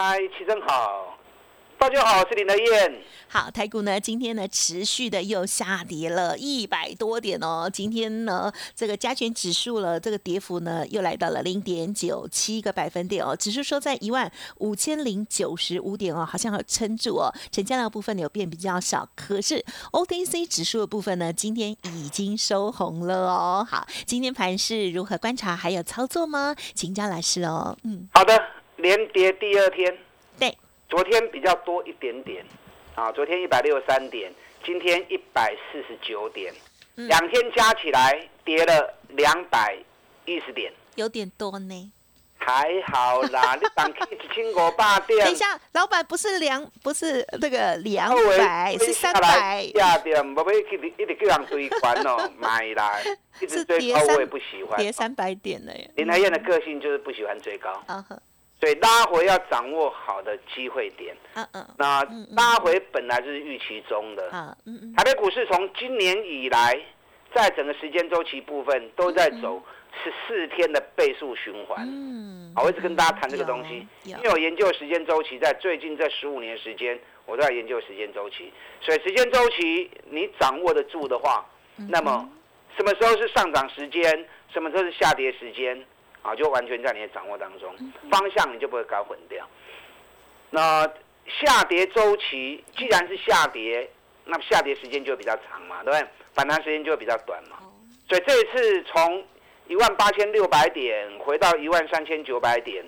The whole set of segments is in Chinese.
嗨，齐正好，大家好，我是林德燕。好，台股呢，今天呢持续的又下跌了一百多点哦。今天呢，这个加权指数了，这个跌幅呢又来到了零点九七个百分点哦。指数收在一万五千零九十五点哦，好像要撑住哦。成交量部分有变比较少，可是 OTC 指数的部分呢，今天已经收红了哦。好，今天盘是如何观察，还有操作吗？请教老师哦。嗯，好的。连跌第二天，对，昨天比较多一点点，啊，昨天一百六十三点，今天一百四十九点，两天加起来跌了两百一十点，有点多呢。还好啦，你当 K 一千五百点。等一下，老板不是两，不是这个两百，是三百。下点，不要一直一直叫人追款哦，买啦一直追高我也不喜欢。跌三百点了耶。林台燕的个性就是不喜欢追高。所以拉回要掌握好的机会点。嗯嗯。那拉回本来就是预期中的。嗯嗯。台北股市从今年以来，在整个时间周期部分都在走十四天的倍数循环。嗯。好，我一直跟大家谈这个东西，因为我研究时间周期，在最近这十五年时间，我都在研究时间周期。所以时间周期你掌握得住的话，那么什么时候是上涨时间，什么时候是下跌时间？啊，就完全在你的掌握当中，方向你就不会搞混掉。那下跌周期既然是下跌，那下跌时间就比较长嘛，对不对？反弹时间就会比较短嘛。所以这一次从一万八千六百点回到一万三千九百点，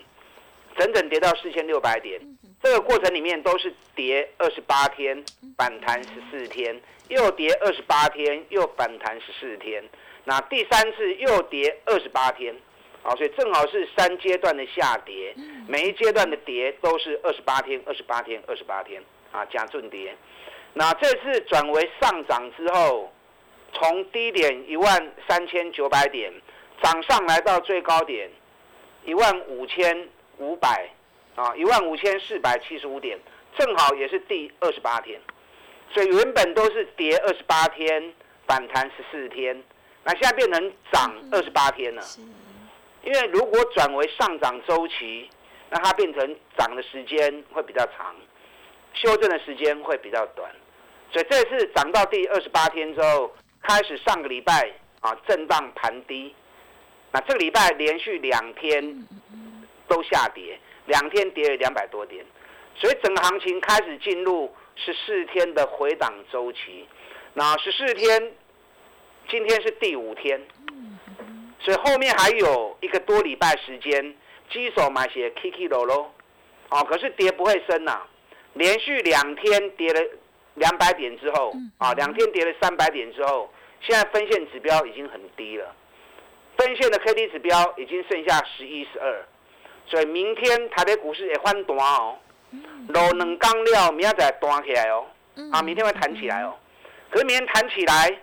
整整跌到四千六百点，这个过程里面都是跌二十八天，反弹十四天，又跌二十八天，又反弹十四天，那第三次又跌二十八天。好，所以正好是三阶段的下跌，每一阶段的跌都是二十八天、二十八天、二十八天啊，加重跌。那这次转为上涨之后，从低点一万三千九百点涨上来到最高点一万五千五百啊，一万五千四百七十五点，正好也是第二十八天。所以原本都是跌二十八天，反弹十四天，那现在变成涨二十八天了。因为如果转为上涨周期，那它变成涨的时间会比较长，修正的时间会比较短，所以这次涨到第二十八天之后，开始上个礼拜啊震荡盘低，那这个礼拜连续两天都下跌，两天跌了两百多点，所以整个行情开始进入十四天的回档周期，那十四天，今天是第五天。所以后面还有一个多礼拜时间，基手买些 K K 楼喽，哦，可是跌不会升呐，连续两天跌了两百点之后，啊，两天跌了三百点之后，现在分线指标已经很低了，分线的 K D 指标已经剩下十一十二，所以明天台北股市也翻短哦，落两刚料明天再弹起来哦，啊，明天会弹起来哦，可是明天弹起来，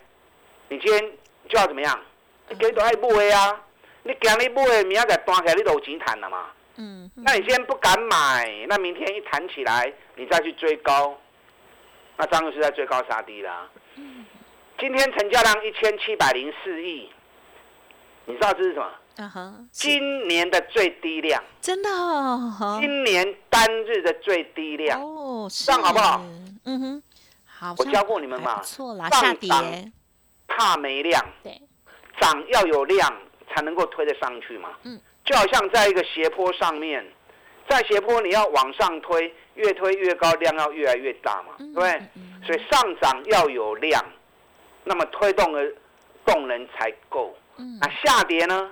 你今天就要怎么样？你给都爱买啊！你今日买，明仔再端起来，你都有钱赚了嘛。嗯。那你今天不敢买，那明天一弹起来，你再去追高，那张律师在追高杀低啦。嗯。今天成交量一千七百零四亿，你知道这是什么？啊哈。今年的最低量。真的。今年单日的最低量。哦，这样好不好？嗯哼。好。我教过你们嘛。错了，下跌。怕没量。对。涨要有量才能够推得上去嘛，嗯，就好像在一个斜坡上面，在斜坡你要往上推，越推越高，量要越来越大嘛，对不对？所以上涨要有量，那么推动的动能才够。那下跌呢？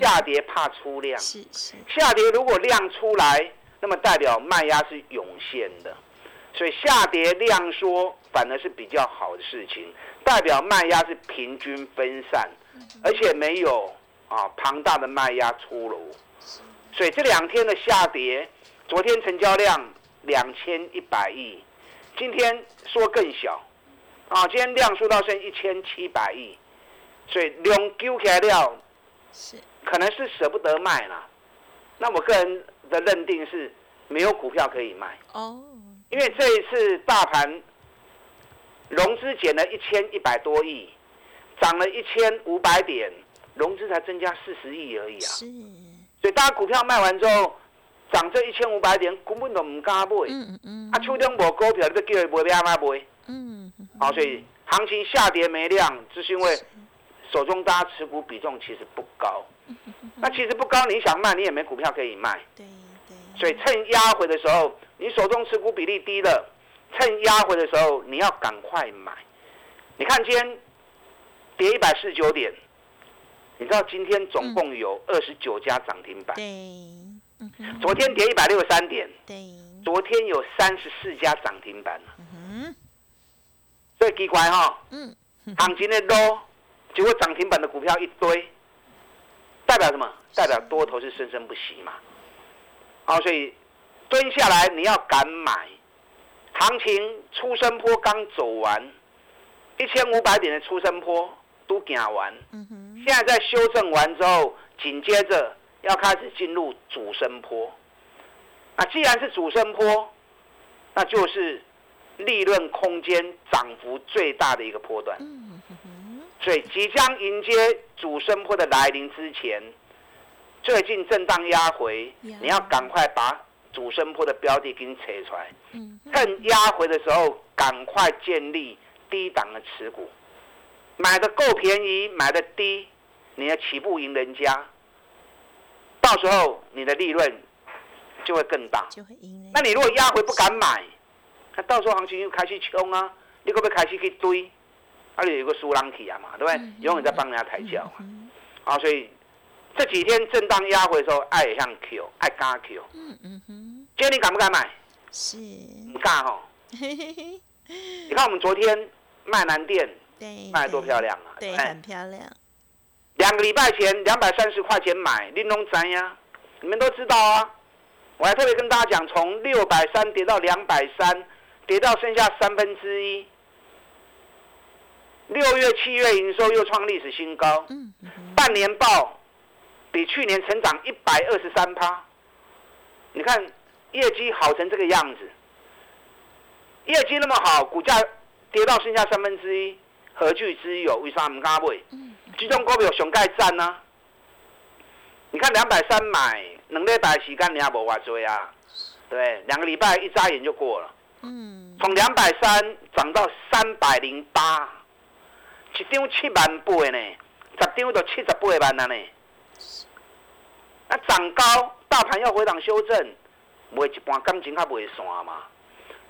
下跌怕出量，是是。下跌如果量出来，那么代表卖压是涌现的，所以下跌量缩反而是比较好的事情，代表卖压是平均分散。而且没有啊庞大的卖压出炉，所以这两天的下跌昨天成交量两千一百亿，今天说更小，啊，今天量数到剩一千七百亿，所以量揪起来了，是。可能是舍不得卖了。那我个人的认定是没有股票可以卖。哦，因为这一次大盘融资减了一千一百多亿，涨了一千五百点，融资才增加四十亿而已啊。是，所以大家股票卖完之后，涨这一千五百点，根本都唔敢买。嗯嗯嗯。啊，手中无股票，你都叫伊买，要安怎买？嗯。啊，所以行情下跌没量，就是因为手中大家持股比重其实不高。那其实不高，你想卖你也没股票可以卖。对对。所以趁压回的时候，你手中持股比例低了，趁压回的时候你要赶快买。你看今天跌一百四十九点，你知道今天总共有二十九家涨停板。对。昨天跌一百六十三点。对。昨天有三十四家涨停板。嗯。所以奇怪哈。嗯。行情的多，结果涨停板的股票一堆。代表什么？代表多头是生生不息嘛？好，所以蹲下来你要敢买。行情出生坡刚走完，一千五百点的出生坡都行完。嗯现在在修正完之后，紧接着要开始进入主升坡。那既然是主升坡，那就是利润空间涨幅最大的一个波段。嗯所以即将迎接主升坡的来临之前，最近震荡压回，你要赶快把主升坡的标的给你扯出来。趁压回的时候，赶快建立低档的持股，买的够便宜，买的低，你的起步赢人家。到时候你的利润就会更大。就会赢。那你如果压回不敢买，那到时候行情又开始冲啊，你可不可以开始去堆？那里有个苏朗体啊嘛，对不对？永远在帮人家抬轿嘛。啊，所以这几天震荡压回的时候，爱向 Q，爱加 Q。嗯嗯哼。今天你敢不敢买？是。不敢哈。你看我们昨天卖南店，对，卖多漂亮啊！对，很漂亮。两个礼拜前两百三十块钱买，玲珑怎呀？你们都知道啊。我还特别跟大家讲，从六百三跌到两百三，跌到剩下三分之一。六月、七月营收又创历史新高，半年报比去年成长一百二十三趴。你看业绩好成这个样子，业绩那么好，股价跌到剩下三分之一，何惧之有？为啥唔敢买？这种股票上盖赞呢？你看两百三买，两礼拜时间你也无话追啊？对，两个礼拜一眨眼就过了。嗯，从两百三涨到三百零八。一张七万八呢，十张都七十八万了呢。啊，涨高，大盘要回档修正，卖一半感情还袂散嘛。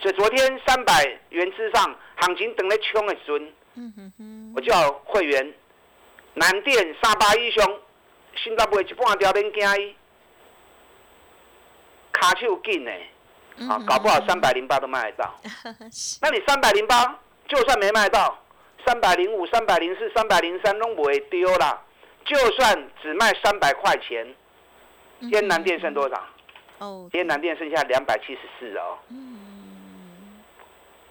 所以昨天三百元之上，行情等咧冲的时阵，我叫会员南电三八以上，新到卖一半条免惊伊，卡手紧呢，啊，搞不好三百零八都卖得到。那你三百零八就算没卖到。三百零五、三百零四、三百零三都不会丢啦，就算只卖三百块钱，天南电剩多少？哦，天南电剩下两百七十四哦。嗯。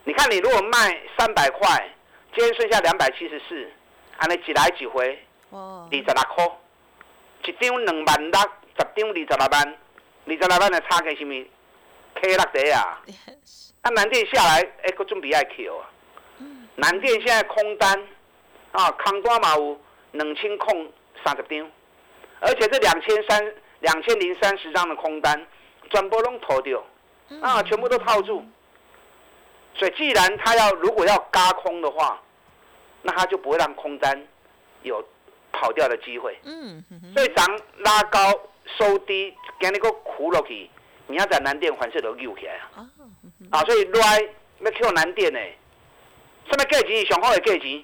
你看，你如果卖三百块，今天剩下两百七十四，安尼一来一回，哦，二十六块，一张两万六，十张二十六万，二十六万的差价是咪 K 六的啊？啊，南电下来，哎，佫准备爱 Q 啊。南电现在空单啊，空单嘛有两千空三十张，而且这两千三两千零三十张的空单，全部拢套掉，啊，全部都套住。所以既然他要如果要嘎空的话，那他就不会让空单有跑掉的机会。嗯，所以涨拉高收低，给你个苦落去，你要在南电反射都扭起来啊。啊，所以来要扣南电呢。什么价钱？上好的价钱，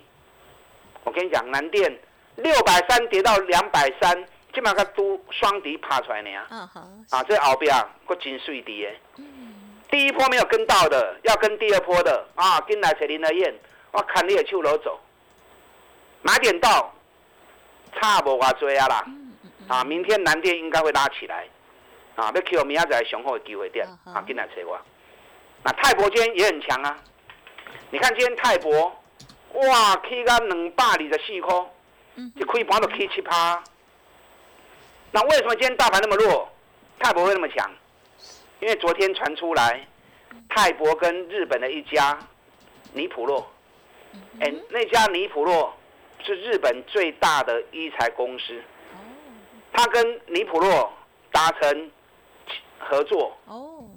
我跟你讲，南电六百三跌到两百三，即马个都双底爬出来呢。啊，这后边个真水滴的。第一波没有跟到的，要跟第二波的啊，跟来谁林德燕，我看你的手楼走，买点到，差不多多啊啦。啊，明天南电应该会拉起来。啊，要 Q 明仔载雄厚的机会点啊，跟来找我。那泰博今天也很强啊，你看今天泰博，哇去到两百二十四块，一开盘就 K 七趴。那为什么今天大盘那么弱，泰博会那么强？因为昨天传出来，泰博跟日本的一家尼普洛，哎，那家尼普洛是日本最大的医材公司，他跟尼普洛达成合作，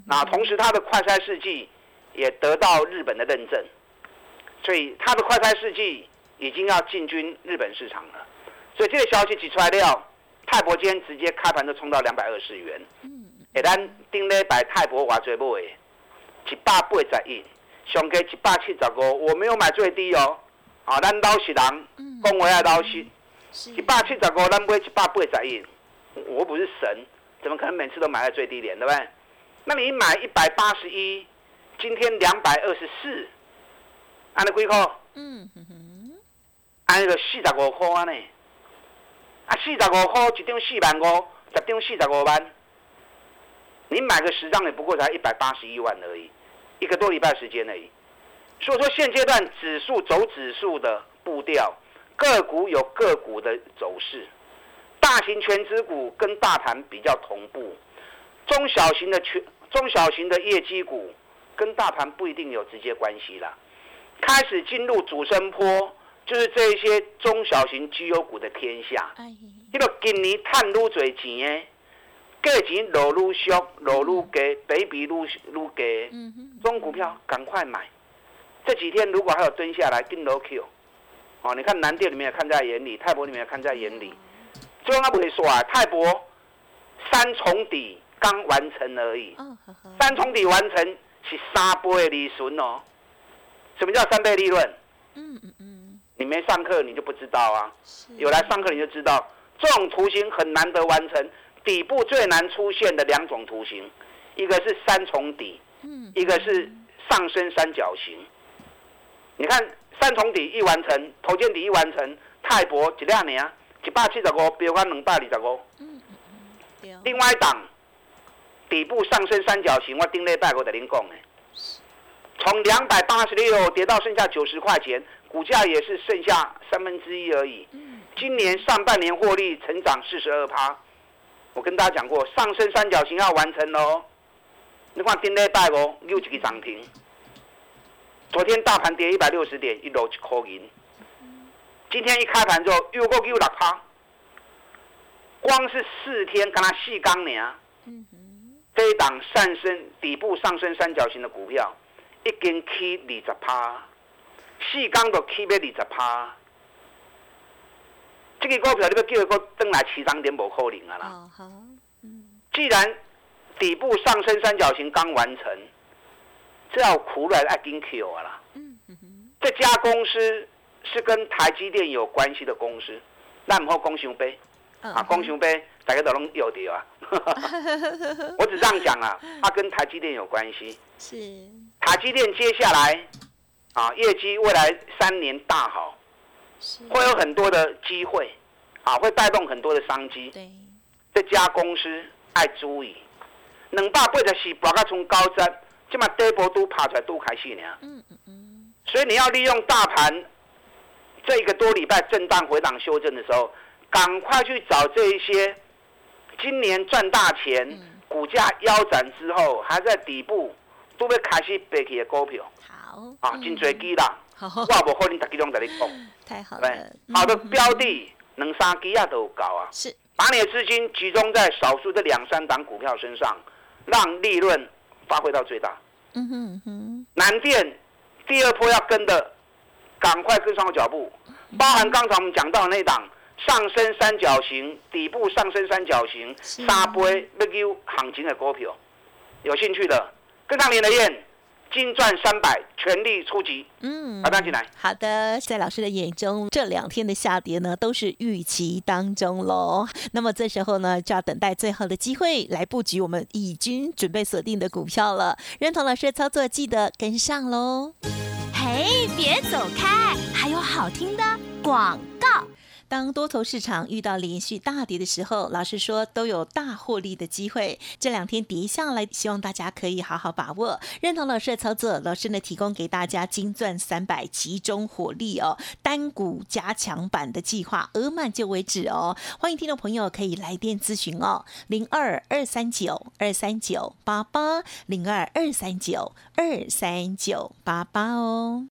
那同时他的快筛试剂也得到日本的认证，所以他的快筛试剂已经要进军日本市场了，所以这个消息挤出来了。泰博今天直接开盘就冲到两百二十元，哎，咱顶礼拜泰博偌侪买一百八十一，上加一百七十五，我没有买最低哦，啊，咱老实人，讲话要老实，一百七十五，咱买一百八十一，我不是神，怎么可能每次都买在最低点，对不对？那你买一百八十一，今天两百二十四，安尼几块？嗯哼哼，按个四十五块安尼。啊，四十五块一张四万五，十张四十五万，你买个十张也不过才一百八十一万而已，一个多礼拜时间而已。所以说现阶段指数走指数的步调，个股有个股的走势，大型全指股跟大盘比较同步，中小型的全中小型的业绩股跟大盘不一定有直接关系啦。开始进入主升坡。就是这一些中小型绩优股的天下，迄个今年赚愈多钱的，价钱落愈俗，落愈低，比比愈愈低，这种股票赶快买。这几天如果还有蹲下来跟落 Q，哦，你看南电里面也看在眼里，泰博里面也看在眼里。最后他不会说啊，泰博三重底刚完成而已，三重底完成是三倍利润哦。什么叫三倍利润？嗯嗯嗯。你没上课，你就不知道啊。有来上课，你就知道这种图形很难得完成。底部最难出现的两种图形，一个是三重底，嗯一个是上升三角形。你看三重底一完成，头肩底一完成，泰博一两年，一百七十五，标杆两百二十五。另外一档底部上升三角形，我顶礼拜我跟您讲的，从两百八十六跌到剩下九十块钱。股价也是剩下三分之一而已。今年上半年获利成长四十二趴，我跟大家讲过，上升三角形要完成喽。你看今天拜哦，又一个涨停。昨天大盘跌一百六十点，一路一块银。今天一开盘之后又过又六趴，光是四天跟他细钢呢。这一档上升底部上升三角形的股票，一根起二十趴。四缸都起要二十趴，这个股票你要叫一个登来起涨点无可能啊啦。既然底部上升三角形刚完成，这要苦来爱跟 Q 啊啦。这家公司是跟台积电有关系的公司，那唔好讲伤悲啊，讲伤悲大家都拢有的啊。我只这样讲啊，它跟台积电有关系。是台积电接下来。啊，业绩未来三年大好，会有很多的机会，啊，会带动很多的商机。对，这家公司爱注意，两百八十四，博个从高山，这么低波都爬出来都开始呢。嗯嗯嗯。所以你要利用大盘这一个多礼拜震荡回档修正的时候，赶快去找这一些今年赚大钱、股价腰斩之后还在底部都被开始背起的股票。好啊，真侪机啦，我无可能逐几拢甲你讲。太好了，好的标的，两三支啊都有够啊。是，把你的资金集中在少数这两三档股票身上，让利润发挥到最大。嗯哼哼。南电第二波要跟的，赶快跟上我脚步。包含刚才我们讲到的那档上升三角形底部上升三角形沙杯要叫行情的股票，有兴趣的跟上林德燕。金赚三百，全力出击。嗯，阿丹进来。好的，在老师的眼中，这两天的下跌呢，都是预期当中喽。那么这时候呢，就要等待最后的机会来布局我们已经准备锁定的股票了。认同老师的操作，记得跟上喽。嘿，别走开，还有好听的广告。当多头市场遇到连续大跌的时候，老师说都有大获利的机会。这两天跌下来，希望大家可以好好把握。认同老师的操作，老师呢提供给大家金钻三百集中火力哦，单股加强版的计划，额满就为止哦。欢迎听众朋友可以来电咨询哦，零二二三九二三九八八零二二三九二三九八八哦。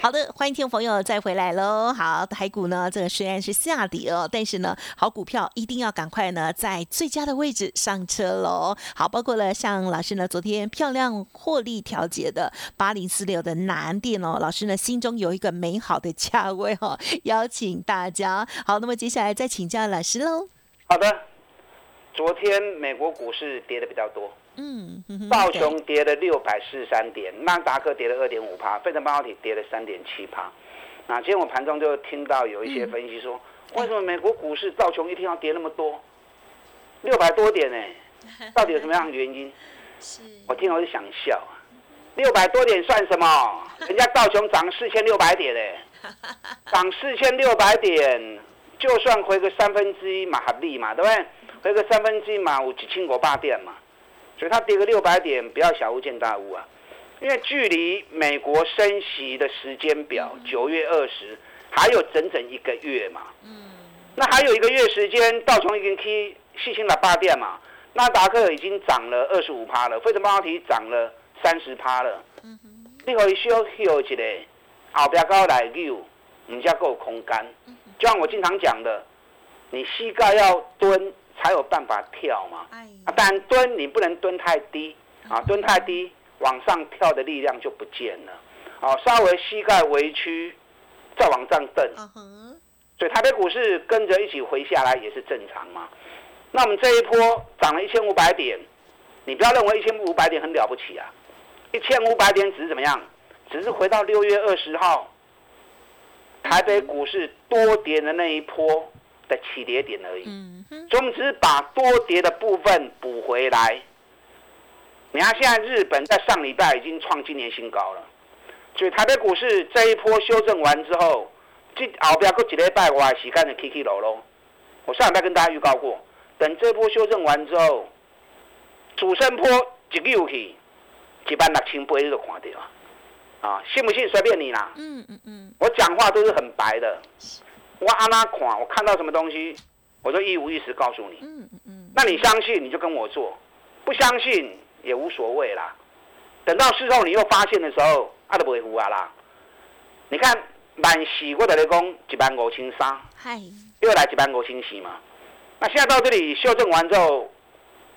好的，欢迎听众朋友再回来喽。好，台股呢，这个虽然是下跌哦，但是呢，好股票一定要赶快呢，在最佳的位置上车喽。好，包括了像老师呢，昨天漂亮获利调节的八零四六的南电哦，老师呢心中有一个美好的价位哦，邀请大家。好，那么接下来再请教老师喽。好的，昨天美国股市跌的比较多。嗯，道琼跌了六百四十三点，纳达克跌了二点五趴，费城半导体跌了三点七帕。那今天我盘中就听到有一些分析说，为什么美国股市道琼一天要跌那么多，六百多点呢？到底有什么样的原因？是，我听我就想笑啊，六百多点算什么？人家道琼涨四千六百点呢，涨四千六百点，就算回个三分之一嘛，合理嘛，对不对？回个三分之一嘛，有几千五百点嘛。所以它跌个六百点，不要小巫见大巫啊！因为距离美国升息的时间表九月二十还有整整一个月嘛。嗯。那还有一个月时间，道琼已经去细心了八点嘛。纳达克已经涨了二十五趴了，费城半导体涨了三十趴了。嗯哼。你可以休休一个，后边高来溜，人家够空间。就像我经常讲的，你膝盖要蹲。才有办法跳嘛，啊，但蹲你不能蹲太低啊，蹲太低往上跳的力量就不见了，啊，稍微膝盖微屈，再往上蹬，所以台北股市跟着一起回下来也是正常嘛。那我们这一波涨了一千五百点，你不要认为一千五百点很了不起啊，一千五百点只是怎么样，只是回到六月二十号台北股市多跌的那一波。的起跌点而已，所以我们只是把多跌的部分补回来。你看，现在日本在上礼拜已经创今年新高了，所以台北股市这一波修正完之后，这后边过几礼拜我还是看着起起落落。我上礼拜跟大家预告过，等这波修正完之后，主升坡一溜去，一般六千八你就看到啊，啊，信不信随便你啦。嗯嗯嗯，我讲话都是很白的。我阿那看，我看到什么东西，我就一五一十告诉你。嗯嗯嗯。那你相信你就跟我做，不相信也无所谓啦。等到事后你又发现的时候，阿都不会胡啊啦。你看满洗我的雷公一万五千三，嗨，又来一万五千四嘛。那现在到这里修正完之后，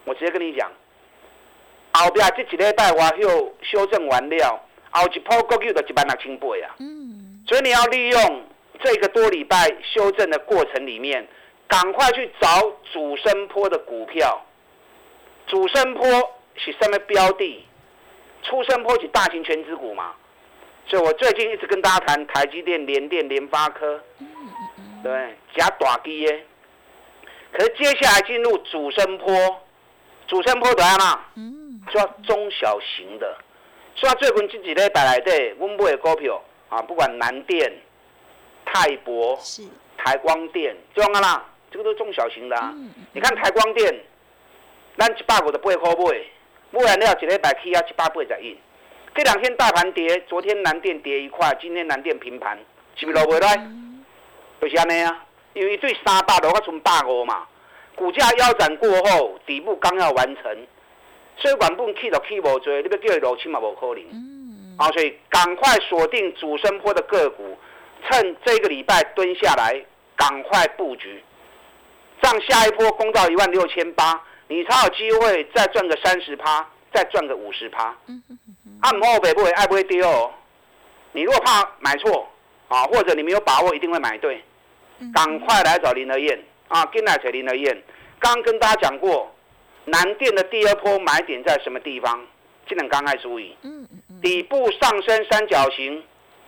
我直接跟你讲，后边这几礼拜我又修正完了，后一波股又就一万六千八啊。嗯。所以你要利用。这个多礼拜修正的过程里面，赶快去找主升坡的股票。主升坡是什么标的？出升坡是大型全资股嘛？所以我最近一直跟大家谈台积电、联电、联发科，对，加大基耶。可是接下来进入主升坡，主升坡怎样嘛？嗯，要中小型的。所以最近这几日带来的，我们买的股票啊，不管南电。泰博是台光电，中啊啦，这个都中小型的啊。你看台光电，咱一百五十八块买，买完了一礼拜起啊一百八十一。这两天大盘跌，昨天南电跌一块，今天南电平盘，是不是落回来？就是安尼啊。因为对三百落，我存百五嘛。股价腰斩过后，底部刚要完成，所以原本起都起无多，你要叫伊落去嘛无可能。嗯。啊，所以赶快锁定主升坡的个股，趁这个礼拜蹲下来，赶快布局，让下一波攻到一万六千八，你才有机会再赚个三十趴，再赚个五十趴。嗯嗯嗯。啊，唔好白不会爱不会丢哦。你如果怕买错啊，或者你没有把握一定会买对，赶快来找林德燕啊，跟来找林德燕。刚跟大家讲过，南电的第二波买点在什么地方？技能刚开始注意，底部上升三角形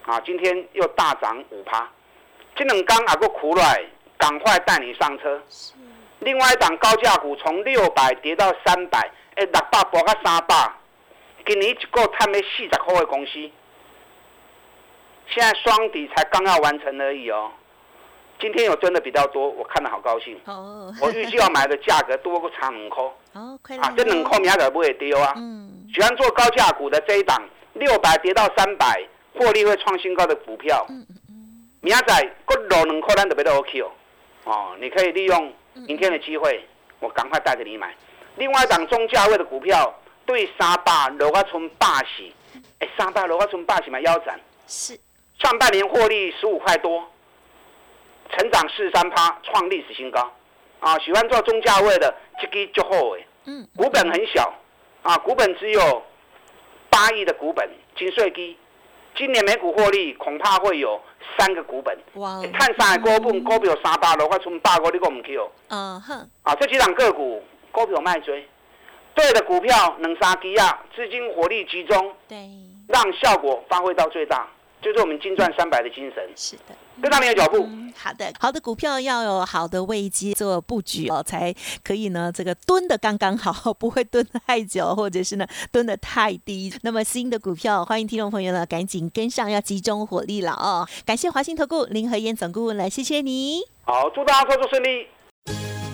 啊，今天又大涨五趴。今天刚啊个苦来，赶快带你上车。另外一档高价股从六百跌到三百，哎，六百博到三百，今年一个探了四十块的公司。现在双底才刚要完成而已哦，今天有真的比较多，我看的好高兴。哦，我预计要买的价格多过差五块。啊，这两块明仔不会丢啊。嗯。喜欢做高价股的这一档，六百跌到三百，获利会创新高的股票。明仔各落两块，咱就别都 OK 哦。哦，你可以利用明天的机会，我赶快带着你买。另外一档中价位的股票，对三百落个从八十，哎，三百落个从八十嘛腰斩。是。上半年获利十五块多，成长四三趴，创历史新高。啊，喜欢做中价位的，这个就好哎。嗯。股本很小，啊，股本只有八亿的股本，金税低。今年每股获利恐怕会有三个股本。哇。看三个股本，股票三百六块，从八个你讲唔去哦。嗯哼。啊，这几档个股股票卖追，对的股票能杀低啊，资金火力集中，对，让效果发挥到最大。就是我们金赚三百的精神，是的，跟上你的脚步。好的，好的股票要有好的位机做布局哦，才可以呢。这个蹲的刚刚好，不会蹲太久，或者是呢蹲的太低。那么新的股票，欢迎听众朋友呢赶紧跟上，要集中火力了哦。感谢华兴投顾林和燕总顾问来，谢谢你。好，祝大家操作顺利。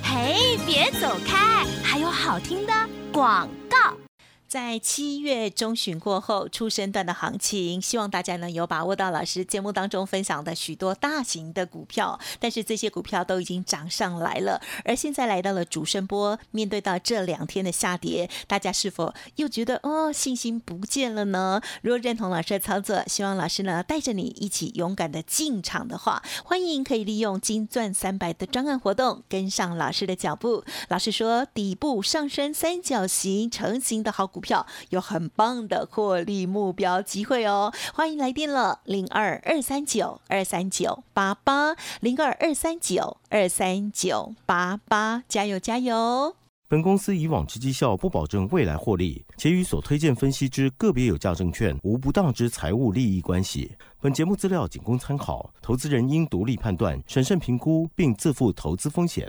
嘿，别走开，还有好听的广告。在七月中旬过后，出生段的行情，希望大家呢有把握到老师节目当中分享的许多大型的股票，但是这些股票都已经涨上来了，而现在来到了主升波，面对到这两天的下跌，大家是否又觉得哦信心不见了呢？如果认同老师的操作，希望老师呢带着你一起勇敢的进场的话，欢迎可以利用金钻三百的专案活动，跟上老师的脚步。老师说，底部上升三角形成型的好股。票有很棒的获利目标机会哦，欢迎来电了零二二三九二三九八八零二二三九二三九八八，加油加油！本公司以往之绩效不保证未来获利，且与所推荐分析之个别有价证券无不当之财务利益关系。本节目资料仅供参考，投资人应独立判断、审慎评估，并自负投资风险。